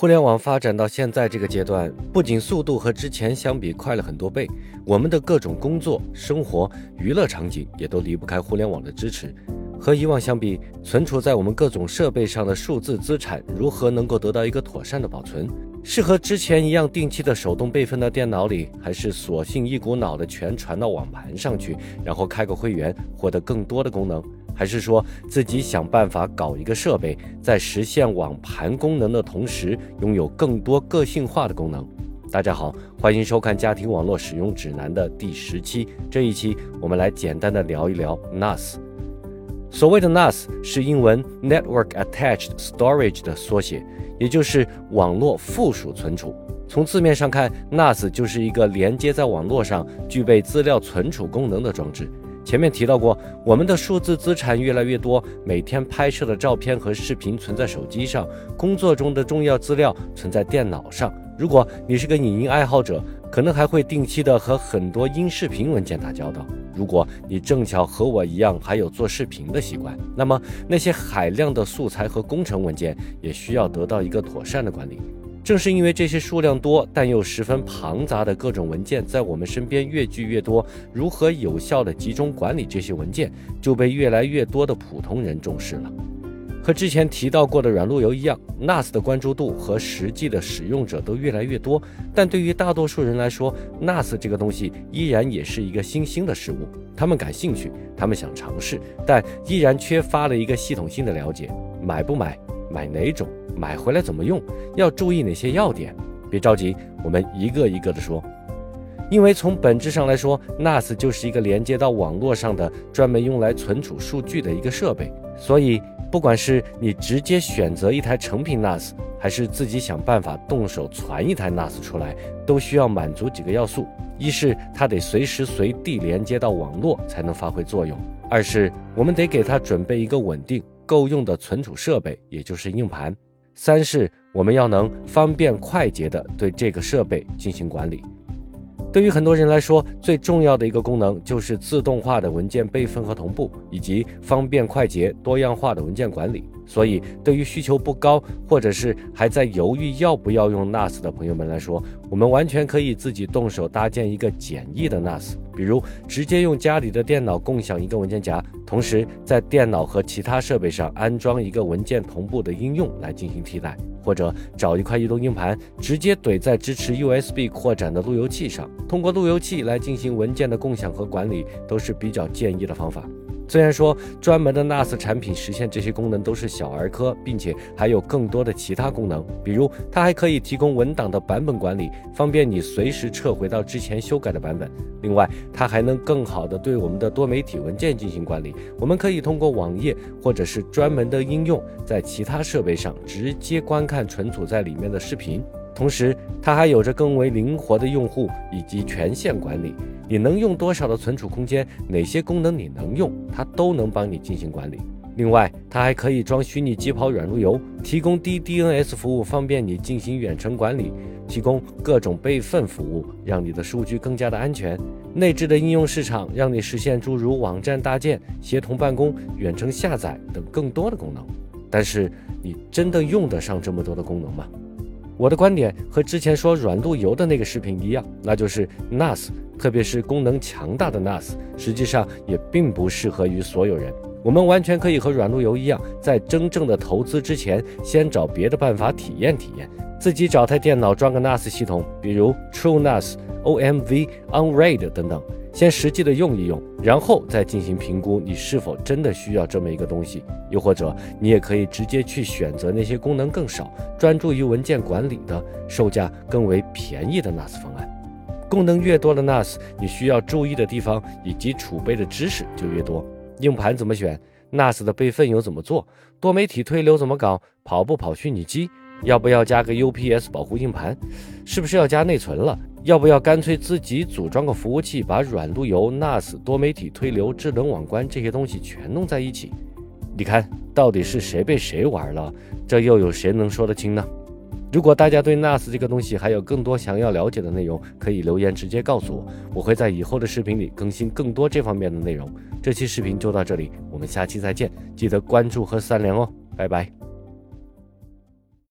互联网发展到现在这个阶段，不仅速度和之前相比快了很多倍，我们的各种工作、生活、娱乐场景也都离不开互联网的支持。和以往相比，存储在我们各种设备上的数字资产如何能够得到一个妥善的保存？是和之前一样定期的手动备份到电脑里，还是索性一股脑的全传到网盘上去，然后开个会员获得更多的功能？还是说自己想办法搞一个设备，在实现网盘功能的同时，拥有更多个性化的功能。大家好，欢迎收看家庭网络使用指南的第十期。这一期我们来简单的聊一聊 NAS。所谓的 NAS 是英文 Network Attached Storage 的缩写，也就是网络附属存储。从字面上看，NAS 就是一个连接在网络上、具备资料存储功能的装置。前面提到过，我们的数字资产越来越多，每天拍摄的照片和视频存在手机上，工作中的重要资料存在电脑上。如果你是个影音爱好者，可能还会定期的和很多音视频文件打交道。如果你正巧和我一样还有做视频的习惯，那么那些海量的素材和工程文件也需要得到一个妥善的管理。正是因为这些数量多但又十分庞杂的各种文件在我们身边越聚越多，如何有效地集中管理这些文件，就被越来越多的普通人重视了。和之前提到过的软路由一样，NAS 的关注度和实际的使用者都越来越多，但对于大多数人来说，NAS 这个东西依然也是一个新兴的事物。他们感兴趣，他们想尝试，但依然缺乏了一个系统性的了解。买不买？买哪种？买回来怎么用？要注意哪些要点？别着急，我们一个一个的说。因为从本质上来说，NAS 就是一个连接到网络上的专门用来存储数据的一个设备。所以，不管是你直接选择一台成品 NAS，还是自己想办法动手传一台 NAS 出来，都需要满足几个要素：一是它得随时随地连接到网络才能发挥作用；二是我们得给它准备一个稳定。够用的存储设备，也就是硬盘。三是我们要能方便快捷的对这个设备进行管理。对于很多人来说，最重要的一个功能就是自动化的文件备份和同步，以及方便快捷、多样化的文件管理。所以，对于需求不高，或者是还在犹豫要不要用 NAS 的朋友们来说，我们完全可以自己动手搭建一个简易的 NAS。比如，直接用家里的电脑共享一个文件夹，同时在电脑和其他设备上安装一个文件同步的应用来进行替代。或者找一块移动硬盘，直接怼在支持 USB 扩展的路由器上，通过路由器来进行文件的共享和管理，都是比较建议的方法。虽然说专门的 NAS 产品实现这些功能都是小儿科，并且还有更多的其他功能，比如它还可以提供文档的版本管理，方便你随时撤回到之前修改的版本。另外，它还能更好的对我们的多媒体文件进行管理。我们可以通过网页或者是专门的应用，在其他设备上直接观看存储在里面的视频。同时，它还有着更为灵活的用户以及权限管理。你能用多少的存储空间，哪些功能你能用，它都能帮你进行管理。另外，它还可以装虚拟机跑软路由，提供低 DNS 服务，方便你进行远程管理；提供各种备份服务，让你的数据更加的安全。内置的应用市场，让你实现诸如网站搭建、协同办公、远程下载等更多的功能。但是，你真的用得上这么多的功能吗？我的观点和之前说软路由的那个视频一样，那就是 NAS，特别是功能强大的 NAS，实际上也并不适合于所有人。我们完全可以和软路由一样，在真正的投资之前，先找别的办法体验体验，自己找台电脑装个 NAS 系统，比如 TrueNAS、OMV、OnRaid 等等。先实际的用一用，然后再进行评估，你是否真的需要这么一个东西。又或者，你也可以直接去选择那些功能更少、专注于文件管理的、售价更为便宜的 NAS 方案。功能越多的 NAS，你需要注意的地方以及储备的知识就越多。硬盘怎么选？NAS 的备份又怎么做？多媒体推流怎么搞？跑不跑虚拟机？要不要加个 UPS 保护硬盘？是不是要加内存了？要不要干脆自己组装个服务器，把软路由、NAS、多媒体推流、智能网关这些东西全弄在一起？你看到底是谁被谁玩了？这又有谁能说得清呢？如果大家对 NAS 这个东西还有更多想要了解的内容，可以留言直接告诉我，我会在以后的视频里更新更多这方面的内容。这期视频就到这里，我们下期再见，记得关注和三连哦，拜拜。